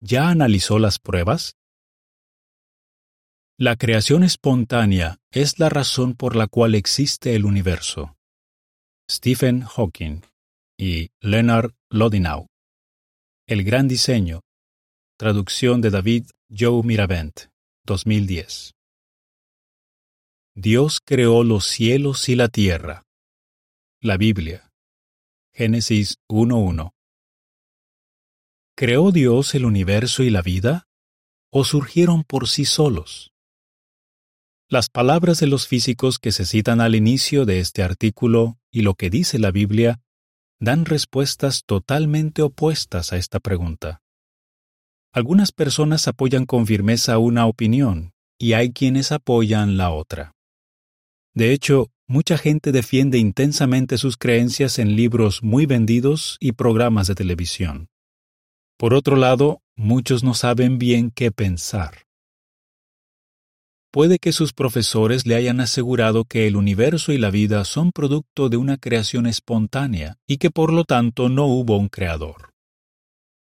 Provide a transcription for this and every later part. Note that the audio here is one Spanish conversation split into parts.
¿ya analizó las pruebas? La creación espontánea es la razón por la cual existe el universo. Stephen Hawking y Leonard Lodinow. El gran diseño. Traducción de David Joe Miravent, 2010. Dios creó los cielos y la tierra. La Biblia. Génesis 1.1. ¿Creó Dios el universo y la vida? ¿O surgieron por sí solos? Las palabras de los físicos que se citan al inicio de este artículo y lo que dice la Biblia dan respuestas totalmente opuestas a esta pregunta. Algunas personas apoyan con firmeza una opinión y hay quienes apoyan la otra. De hecho, mucha gente defiende intensamente sus creencias en libros muy vendidos y programas de televisión. Por otro lado, muchos no saben bien qué pensar. Puede que sus profesores le hayan asegurado que el universo y la vida son producto de una creación espontánea y que por lo tanto no hubo un creador.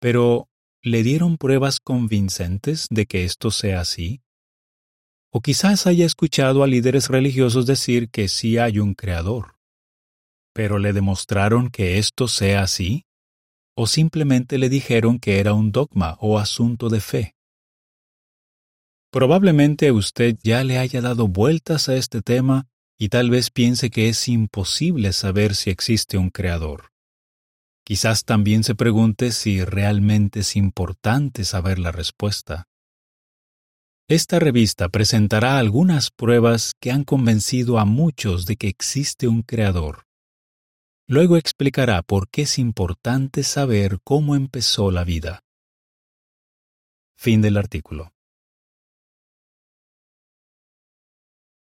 Pero, ¿le dieron pruebas convincentes de que esto sea así? O quizás haya escuchado a líderes religiosos decir que sí hay un creador. ¿Pero le demostraron que esto sea así? ¿O simplemente le dijeron que era un dogma o asunto de fe? Probablemente usted ya le haya dado vueltas a este tema y tal vez piense que es imposible saber si existe un creador. Quizás también se pregunte si realmente es importante saber la respuesta. Esta revista presentará algunas pruebas que han convencido a muchos de que existe un creador. Luego explicará por qué es importante saber cómo empezó la vida. Fin del artículo.